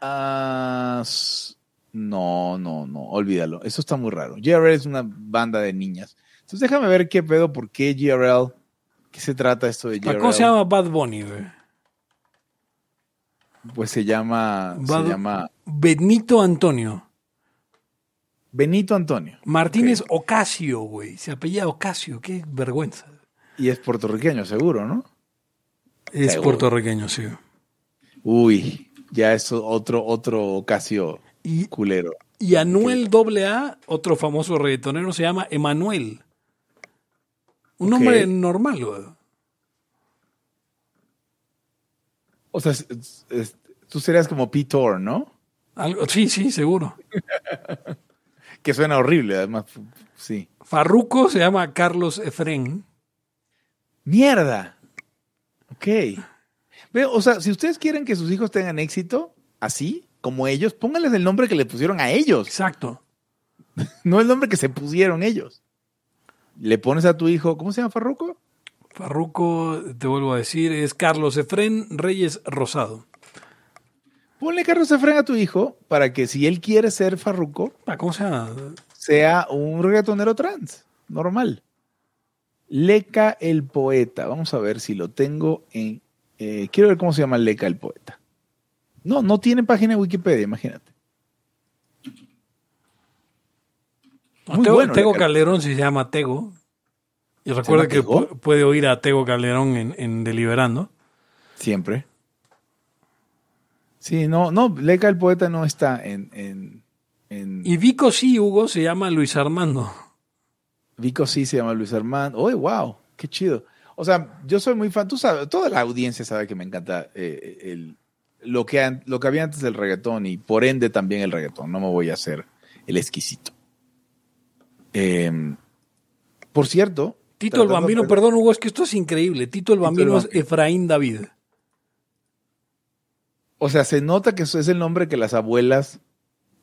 ah, no, no, no, olvídalo. Eso está muy raro. GRL es una banda de niñas. Entonces déjame ver qué pedo, por qué GRL. ¿Qué se trata esto de GRL? ¿Cómo se llama Bad Bunny, güey? Pues se llama, Bad- se llama Benito Antonio. Benito Antonio. Martínez. Ocasio, güey. Se apellida Ocasio. Qué vergüenza. Y es puertorriqueño, seguro, ¿no? Es Seguro. puertorriqueño, sí. Uy, ya es otro, otro Ocasio Y, culero. y Anuel AA, otro famoso reggaetonero, se llama Emanuel. Un Ok. nombre normal, güey. O sea, es- es- es- tú serías como Pete Orr, ¿no? Algo, sí, sí, seguro. Que suena horrible, además. Sí. Farruco se llama Carlos Efren. ¡Mierda! Ok. O sea, si ustedes quieren que sus hijos tengan éxito, así, como ellos, pónganles el nombre que le pusieron a ellos, Exacto. no el nombre que se pusieron ellos. Le pones a tu hijo, ¿cómo se llama Farruco? Farruco, te vuelvo a decir, es Carlos Efren Reyes Rosado. Ponle Carlos Efren a tu hijo para que si él quiere ser Farruco, Ah, ¿Cómo se llama? sea un reggaetonero trans, normal. Leca el poeta. Vamos a ver si lo tengo en. eh, quiero ver cómo se llama Leca el poeta. No, no tiene página de Wikipedia, imagínate. Muy Tego, bueno, Tego Leca. Calderón se llama Tego. Y recuerda que Tego? puede oír a Tego Calderón en, en Deliberando. Siempre. Sí, no, no, Leca el poeta no está en. en, en- Y Vico sí, Hugo, se llama Luis Armando. Vico sí se llama Luis Armando. ¡Oh, wow! ¡Qué chido! O sea, yo soy muy fan, tú sabes, toda la audiencia sabe que me encanta eh, el, lo, que, lo que había antes del reggaetón y por ende también el reggaetón. No me voy a hacer el exquisito. Eh, por cierto. Tito el Bambino, de- perdón Hugo, es que esto es increíble. Tito el Tito el Bambino es. Efraín David. O sea, se nota que eso es el nombre que las abuelas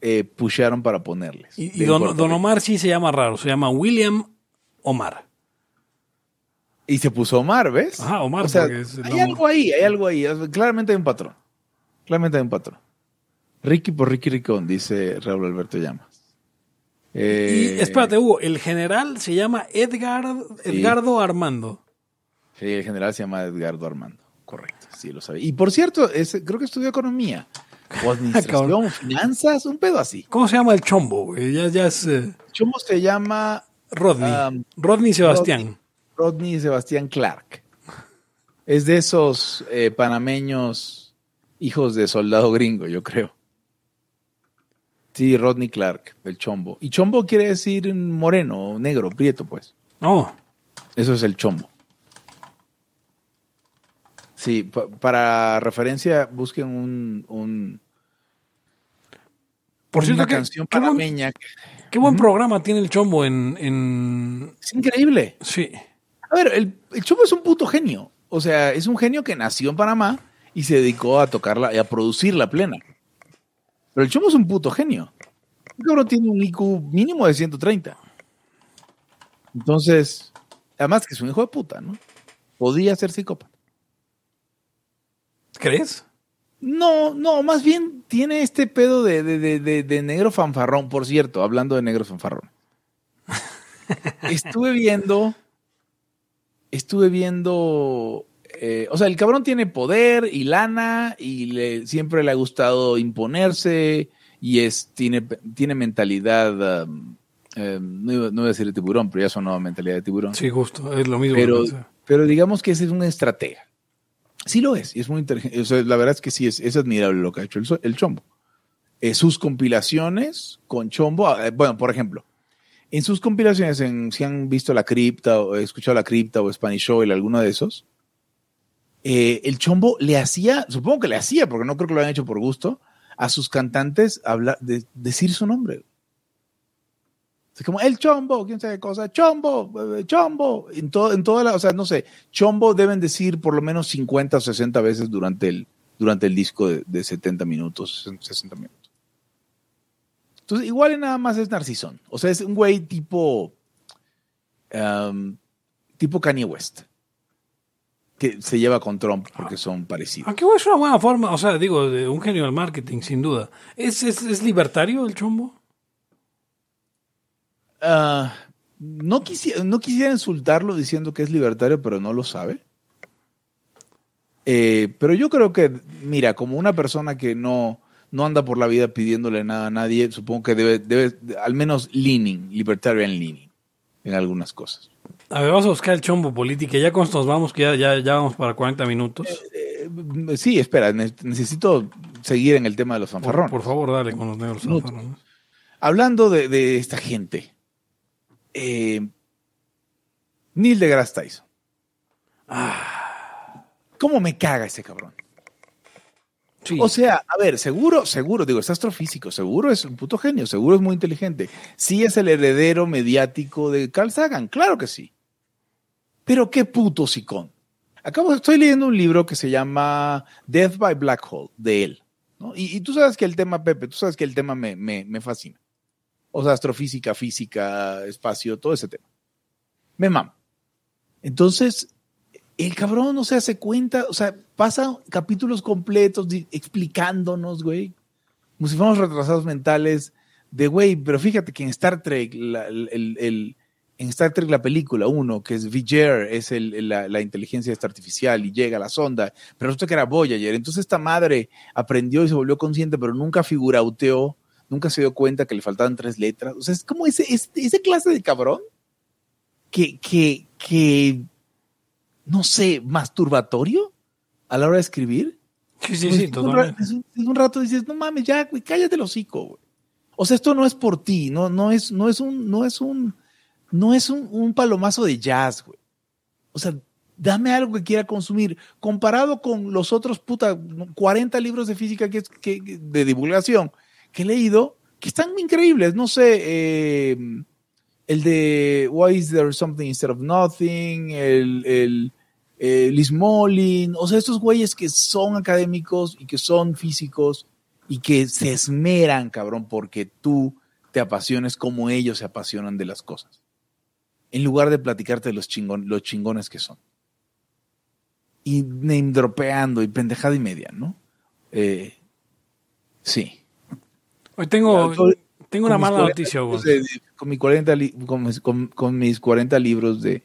eh, pushearon para ponerles. Y, don. Omar sí se llama raro, se llama William Omar. Y se puso Omar, ¿ves? Ajá, Omar, O sea, porque es el hay algo ahí, hay algo ahí. Claramente hay un patrón. Claramente hay un patrón. Ricky por Ricky Ricón, dice Raúl Alberto Y Eh, espérate, Hugo, el general se llama Edgar, Edgardo Armando. Sí, el general se llama Edgardo Armando. Correcto, sí lo sabía. Y por cierto, es- creo que estudió economía. O administración, finanzas, un pedo así. ¿Cómo se llama el chombo? Ya, ya es eh, ¿Cómo se llama Rodney. Um, Rodney Sebastián. Rodney Sebastián Clark. Es de esos eh, panameños hijos de soldado gringo, yo creo. Sí, Rodney Clark, el chombo. Y chombo quiere decir moreno, negro, prieto, pues. No, Eso es el chombo. Sí, pa- para referencia, busquen un, un- por cierto, una canción qué buen, panameña. qué buen programa tiene el chombo en, en... Es increíble. Sí. A ver, el, el Chombo es un puto genio. O sea, es un genio que nació en Panamá y se dedicó a tocarla y a producirla plena. Pero el Chombo es un puto genio. El cabrón tiene un IQ mínimo de 130. Entonces, además que es un hijo de puta, ¿no? Podía ser psicópata. ¿Crees? No, no, más bien tiene este pedo de, de- de- de- de negro fanfarrón, por cierto, hablando de negro fanfarrón. estuve viendo, estuve viendo, eh, o sea, el cabrón tiene poder y lana y le- siempre le ha gustado imponerse y es, tiene, tiene mentalidad, um, eh, no, iba, no iba a decir de tiburón, pero ya sonaba mentalidad de tiburón. Sí, justo, es lo mismo. Pero, pero digamos que ese es un estratega. Sí lo es, y es muy inteligente. O sea, la verdad es que sí, es, es admirable lo que ha hecho el, el Chombo. Eh, sus compilaciones con Chombo, eh, bueno, por ejemplo, en sus compilaciones, en, si han visto La Cripta, o escuchado La Cripta, o Spanish Oil, alguno de esos, eh, el Chombo le hacía, supongo que le hacía, porque no creo que lo hayan hecho por gusto, a sus cantantes hablar, de, decir su nombre. Es como el chombo, quién sabe qué cosa, chombo, eh, chombo. En, todo, en toda la, o sea, no sé, chombo deben decir por lo menos 50 o 60 veces durante el, durante el disco de, de 70 minutos, 60 minutos. Entonces, igual y nada más es Narcisón. O sea, es un güey tipo, tipo Kanye West, que se lleva con Trump porque son parecidos. Aunque es una buena forma, o sea, digo, de un genio del marketing, sin duda. ¿Es, es, es libertario el chombo? Ah, no, quisiera, no quisiera insultarlo diciendo que es libertario, pero no lo sabe. Eh, pero yo creo que, mira, como una persona que no, no anda por la vida pidiéndole nada a nadie, supongo que debe, debe al menos leaning, libertarian leaning, en algunas cosas. A ver, vamos a buscar el chombo política. Ya con nos vamos, que ya, ya, ya vamos para 40 minutos. Eh, sí, espera, ne- necesito seguir en el tema de los fanfarrones. por favor, dale con los negros No. fanfarrones. Hablando de, de esta gente, eh, Neil deGrasse Tyson. ¿Cómo me caga ese cabrón? Sí. O sea, a ver, seguro, seguro, digo, es astrofísico, seguro es un puto genio, seguro es muy inteligente. Sí es el heredero mediático de Carl Sagan, claro que sí. Pero qué puto sicón. Acabo, estoy leyendo un libro que se llama Death by Black Hole, de él. ¿no? Y, tú sabes que el tema, Pepe, tú sabes que el tema me, me, me fascina. O sea, astrofísica, física, espacio, todo ese tema. Me mama. Entonces, el cabrón no se hace cuenta, o sea, pasa capítulos completos explicándonos, güey, como si fuéramos retrasados mentales, de güey, pero fíjate que en Star Trek, el- el- en Star Trek la película 1, que es Viger, es el- la, la inteligencia esta artificial y llega a la sonda, pero resulta que era Voyager, entonces esta madre aprendió y se volvió consciente, pero nunca figurauteó, nunca se dio cuenta que le faltaban tres letras, o sea, es como ese, ese, ese clase de cabrón que, que, que no sé, masturbatorio a la hora de escribir. sí, sí, Pues, sí, es un- es un rato dices, no mames, ya, güey, cállate el hocico, güey. O sea, esto no es por ti, no, no es, no es un, no es un, no es un, palomazo de jazz, güey. O sea, Dame algo que quiera consumir. Comparado con los otros, puta, 40 libros de física que, que- de divulgación que he leído, que están increíbles. No sé, eh, el de Why is there something instead of nothing, el, el eh, Liz Molin, o sea, estos güeyes que son académicos y que son físicos y que se esmeran, cabrón, porque tú te apasiones como ellos se apasionan de las cosas. En lugar de platicarte de los, chingon, los chingones que son. Y name dropeando y pendejada y media, ¿no? Eh, sí. Hoy tengo, Yo- tengo una mala 40 noticia, de- de- con, mi 40 li- con, mis- con- con mis 40 libros de,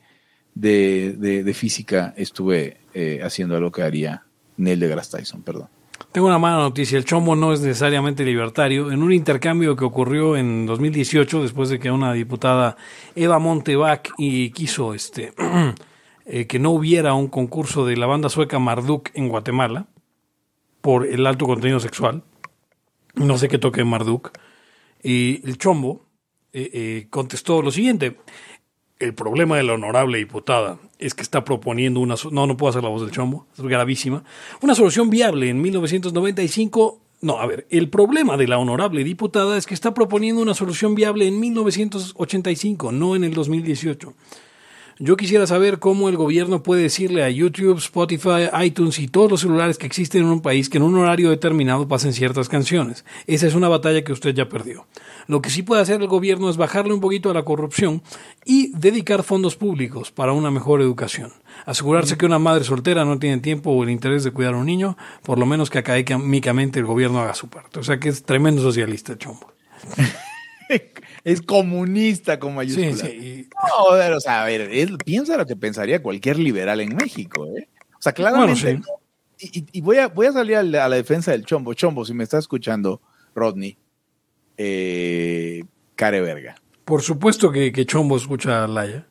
de, de- de física estuve eh, haciendo lo que haría Neil deGrasse Tyson, perdón. Tengo una mala noticia. El chombo no es necesariamente libertario. En un intercambio que ocurrió en 2018, después de que una diputada Eva Montevac quiso este eh, que no hubiera un concurso de la banda sueca Marduk en Guatemala por el alto contenido sexual. No sé qué toque Marduk. Y el chombo eh, eh, contestó lo siguiente. El problema de la honorable diputada es que está proponiendo una... No, no puedo hacer la voz del chombo, es gravísima. Una solución viable en 1995... No, a ver, el problema de la honorable diputada es que está proponiendo una solución viable en 1985, no en el 2018. Yo quisiera saber cómo el gobierno puede decirle a YouTube, Spotify, iTunes y todos los celulares que existen en un país que en un horario determinado pasen ciertas canciones. Esa es una batalla que usted ya perdió. Lo que sí puede hacer el gobierno es bajarle un poquito a la corrupción y dedicar fondos públicos para una mejor educación. Asegurarse que una madre soltera no tiene tiempo o el interés de cuidar a un niño, por lo menos que académicamente el gobierno haga su parte. O sea que es tremendo socialista, chombo. Es comunista con Sí, mayúsculas. sí. y- Joder, o sea, a ver, él piensa lo que pensaría cualquier liberal en México, ¿eh? O sea, claramente. Bueno, sí. no. Y, y- y voy, a, voy a salir a la, a la defensa del Chombo. Chombo, si me está escuchando, Rodney, eh, care verga, Por supuesto que, que Chombo escucha a Laya.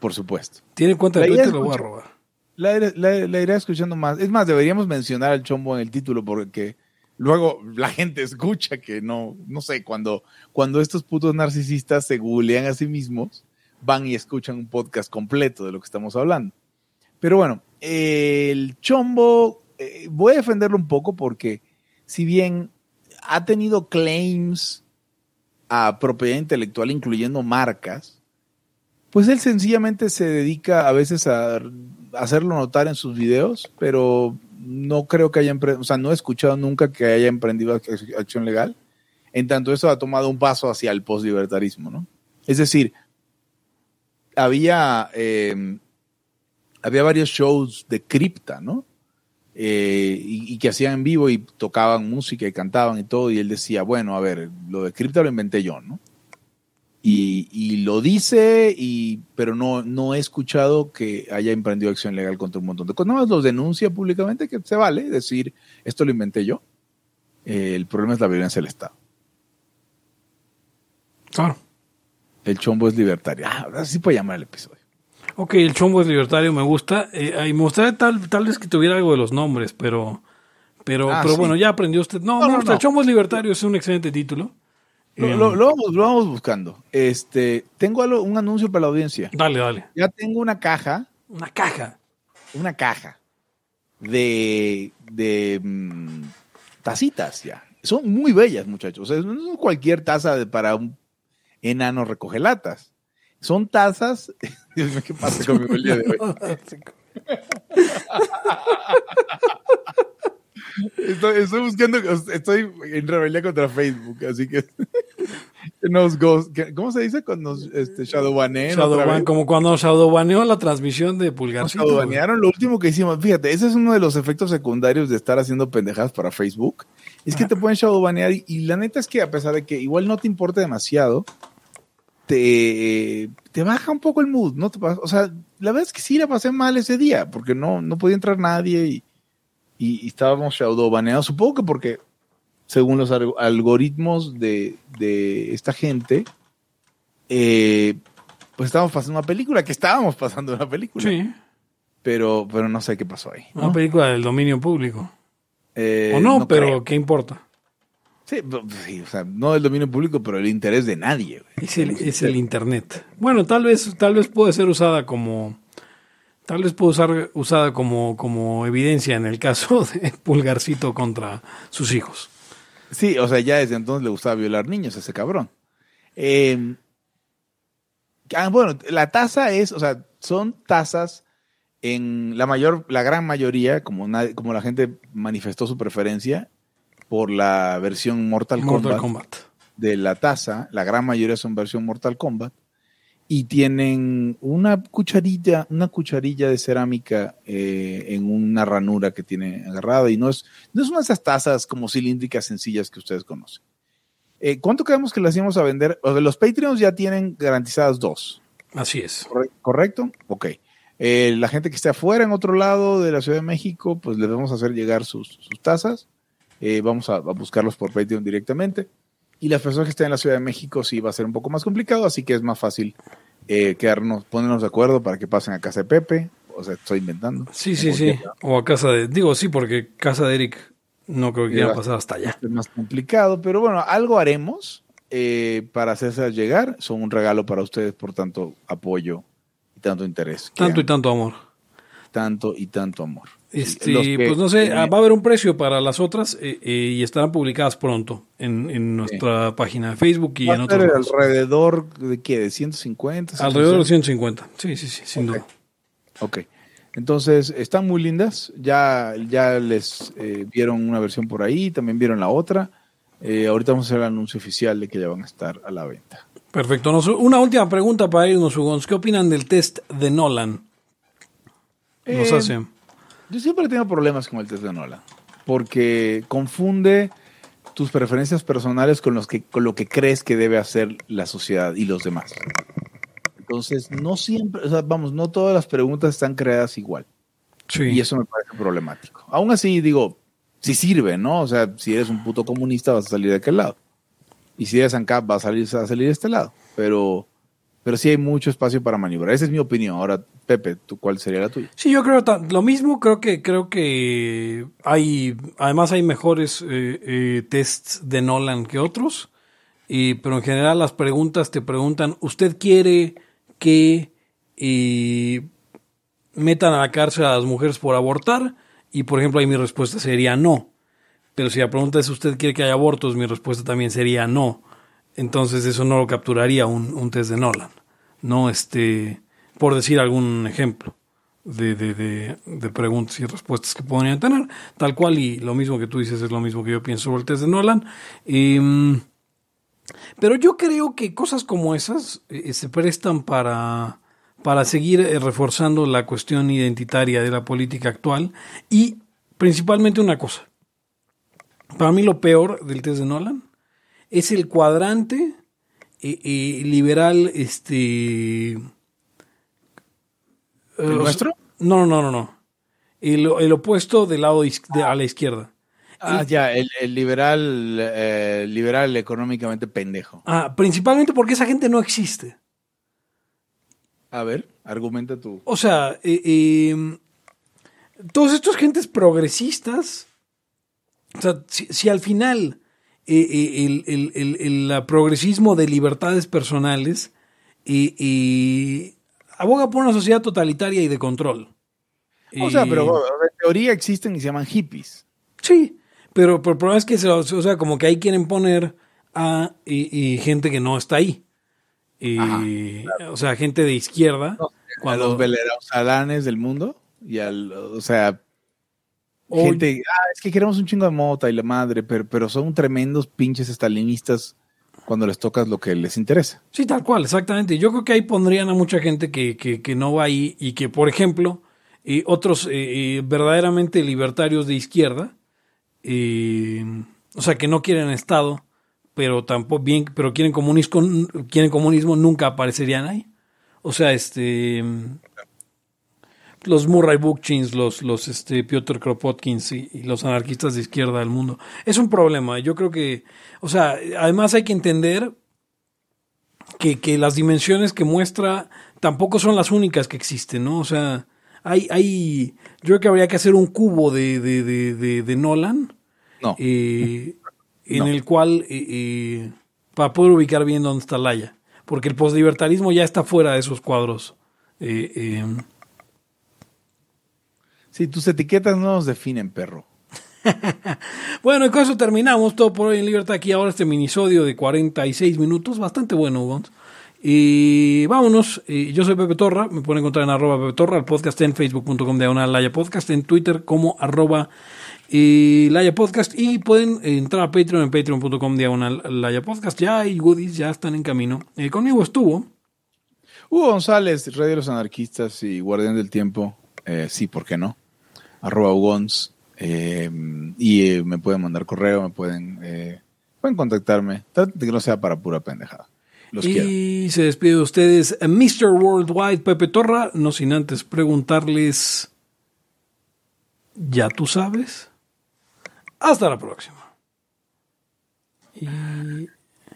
por supuesto. Tiene cuenta de Twitter, lo voy a robar. La, la- la iré escuchando más. Es más, deberíamos mencionar al Chombo en el título porque luego la gente escucha que no, no sé, cuando, cuando estos putos narcisistas se googlean a sí mismos, van y escuchan un podcast completo de lo que estamos hablando. Pero bueno, el Chombo, eh, voy a defenderlo un poco porque si bien ha tenido claims a propiedad intelectual, incluyendo marcas, pues él sencillamente se dedica a veces a hacerlo notar en sus videos, pero no creo que haya, empre- o sea, no he escuchado nunca que haya emprendido ac- acción legal. En tanto, eso ha tomado un paso hacia el postlibertarismo, ¿no? Es decir, había, eh, había varios shows de cripta, ¿no? Eh, y, y que hacían en vivo y tocaban música y cantaban y todo, y él decía, bueno, a ver, lo de cripta lo inventé yo, ¿no? Y, y lo dice, y, pero no, no he escuchado que haya emprendido acción legal contra un montón de cosas. No, los denuncia públicamente, que se vale decir, esto lo inventé yo. Eh, el problema es la violencia del Estado. Claro. El chombo es libertario. Ah, así puede llamar el episodio. Ok, el chombo es libertario, me gusta. Eh, y me gustaría tal, tal vez que tuviera algo de los nombres, pero, pero, Ah, pero sí. bueno, ya aprendió usted. No, No, no. El chombo es libertario, es un excelente título. Lo, lo- lo vamos, lo vamos buscando. Este, tengo algo- un anuncio para la audiencia. Dale, dale. Ya tengo una caja, Una caja. una caja de, de mm, tacitas ya. Son muy bellas, muchachos. O sea, no es cualquier taza de- para un enano recogelatas. Son tazas. ¿qué pasa conmigo el día de hoy? Estoy, estoy buscando, estoy en rebelión contra Facebook, así que que nos ghost- que- ¿cómo se dice cuando nos este, shadowbanen otra Shadowban, vez? como cuando shadowbaneó la transmisión de Pulgarcito. shadowbanearon. Lo último que hicimos, fíjate, ese es uno de los efectos secundarios de estar haciendo pendejadas para Facebook. Es que te pueden shadowbanear y, y la neta es que a pesar de que igual no te importa demasiado, te, te baja un poco el mood, ¿no? Te pasa- o sea, la verdad es que sí la pasé mal ese día, porque no, no podía entrar nadie y, y, y estábamos shadowbaneados. Supongo que porque, según los alg- algoritmos de, de esta gente, eh, pues estábamos pasando una película, que estábamos pasando una película. Sí, Pero, pero no sé qué pasó ahí. una ¿no? película del dominio público. Eh, o no, pero creo. ¿qué importa? Sí, sí, o sea, no del dominio público, pero el interés de nadie. güey. Es el, es el internet. Bueno, tal vez, tal vez puede ser usada como Tal vez puede ser usada como, como evidencia en el caso de Pulgarcito contra sus hijos. Sí, o sea, ya desde entonces le gustaba violar niños a ese cabrón. Eh, ah, bueno, la tasa es, o sea, son tasas en la mayor, la gran mayoría, como, nadie- como la gente manifestó su preferencia por la versión Mortal, Mortal Kombat, Kombat. de la taza, la gran mayoría son versión Mortal Kombat y tienen una cucharilla, una cucharilla de cerámica eh, en una ranura que tiene agarrada y no es, no es una de esas tazas como cilíndricas sencillas que ustedes conocen. Eh, ¿Cuánto creemos que las íbamos a vender? O sea, los Patreons ya tienen garantizadas dos. Así es. ¿Corre- ¿Correcto? Ok. Eh, la gente que esté afuera, en otro lado de la Ciudad de México, pues les vamos a hacer llegar sus, sus tazas. Vamos a, a buscarlos por Patreon directamente. Y las personas que estén en la Ciudad de México sí va a ser un poco más complicado, así que es más fácil eh, quedarnos, ponernos de acuerdo para que pasen a casa de Pepe. O sea, estoy inventando. Sí, sí, sí. O a casa de. Digo, sí, porque casa de Eric no creo que quieran pasar hasta allá. Es más complicado, pero bueno, algo haremos eh, para hacerse llegar. Son un regalo para ustedes por tanto apoyo y tanto interés. Tanto y tanto amor. tanto y tanto amor. Este, que- pues no sé, eh, ah, va a haber un precio para las otras eh, eh, y estarán publicadas pronto en, en nuestra página de Facebook y va en otros alrededor de qué, de 150. Alrededor de 160? 150. Sí, sí, sí, sin duda. Ok. Entonces, están muy lindas. Ya, ya les eh, vieron una versión por ahí, también vieron la otra. Eh, ahorita vamos a hacer el anuncio oficial de que ya van a estar a la venta. Perfecto. Nos- una última pregunta para irnos, Ugons. ¿Qué opinan del test de Nolan? Nos Eh, hace. Yo siempre he tenido problemas con el test de Nolan, porque confunde tus preferencias personales con, los que, con lo que crees que debe hacer la sociedad y los demás. Entonces, no siempre, o sea, vamos, no todas las preguntas están creadas igual. Sí. Y eso me parece problemático. Aún así, digo, si sirve, ¿no? O sea, si eres un puto comunista, vas a salir de aquel lado. Y si eres ANCAP, vas a salir, vas a salir de este lado. Pero, pero sí hay mucho espacio para maniobrar. Esa es mi opinión. Ahora, Pepe, ¿tú cuál sería la tuya? Sí, yo creo lo mismo. Creo que creo que hay, además hay mejores eh, eh, tests de Nolan que otros. Y, pero en general las preguntas te preguntan, ¿usted quiere que metan a la cárcel a las mujeres por abortar? Y por ejemplo ahí mi respuesta sería no. Pero si la pregunta es, ¿usted quiere que haya abortos? Mi respuesta también sería no. Entonces eso no lo capturaría un, un test de Nolan. No este, por decir algún ejemplo de, de, de, preguntas y respuestas que podrían tener. Tal cual y lo mismo que tú dices es lo mismo que yo pienso sobre el test de Nolan. Em, pero yo creo que cosas como esas eh, se prestan para, para seguir eh, reforzando la cuestión identitaria de la política actual y principalmente una cosa. Para mí lo peor del test de Nolan es el cuadrante eh, eh, liberal, este... ¿El eh, nuestro? No, no, no, no. El, el opuesto del lado de- a la izquierda. Ah, ya, el, el liberal, eh, liberal económicamente pendejo. Ah, principalmente porque esa gente no existe. A ver, argumenta tú. O sea, eh, eh, todos estos gentes progresistas, o sea, si, si al final el, el- el- el- el progresismo de libertades personales eh, aboga por una sociedad totalitaria y de control. O sea, pero en teoría existen y se llaman hippies. Sí, pero, el problema es que, se, o sea, como que ahí quieren poner a y, y gente que no está ahí. Y, O sea, gente de izquierda. A cuando- los velerados alanes del mundo. Y al, o sea, o- gente, ah, es que queremos un chingo de mota y la madre, pero, pero son tremendos pinches estalinistas cuando les tocas lo que les interesa. Sí, tal cual, exactamente. Yo creo que ahí pondrían a mucha gente que, que, que no va ahí y que, por ejemplo, eh, otros eh, verdaderamente libertarios de izquierda, eh, o sea, que no quieren Estado, pero tampoco bien, pero quieren comunismo, quieren comunismo, nunca aparecerían ahí. O sea, este los Murray Bookchins, los, los este, Piotr Kropotkins y, y los anarquistas de izquierda del mundo. Es un problema. Yo creo que, o sea, además hay que entender que, que las dimensiones que muestra tampoco son las únicas que existen, ¿no? O sea, hay, hay, yo creo que habría que hacer un cubo de, de, de, de, de Nolan, No. eh, en No. el cual, eh, eh, para poder ubicar bien dónde está Laia, porque el poslibertarismo ya está fuera de esos cuadros. eh, eh, Sí, tus etiquetas no nos definen, perro. Bueno, y con eso terminamos todo por hoy en Libertad. Aquí ahora este minisodio de 46 minutos, bastante bueno, Gons. Y vámonos, yo soy Pepe Torra, me pueden encontrar en arroba Pepe Torra, el podcast en facebook.com diagonal Laya Podcast, en Twitter como arroba y Laya Podcast y pueden entrar a Patreon en patreon.com diagonal Laya Podcast. Ya hay goodies, ya están en camino. Eh, conmigo estuvo. Hugo González, Rey de los Anarquistas y Guardián del Tiempo. Eh, sí, ¿por qué no? Arroba Ugons. Eh, y eh, me pueden mandar correo, me pueden, eh, pueden contactarme. Traten de que no sea para pura pendejada. Los quiero. y se despide de ustedes Mr. Worldwide Pepe Torra, no sin antes preguntarles, ¿ya tú sabes? Hasta la próxima. Y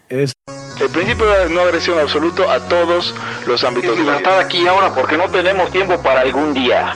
Es El principio de no agresión absoluto a todos los ámbitos. libertad aquí y ahora porque no tenemos tiempo para algún día.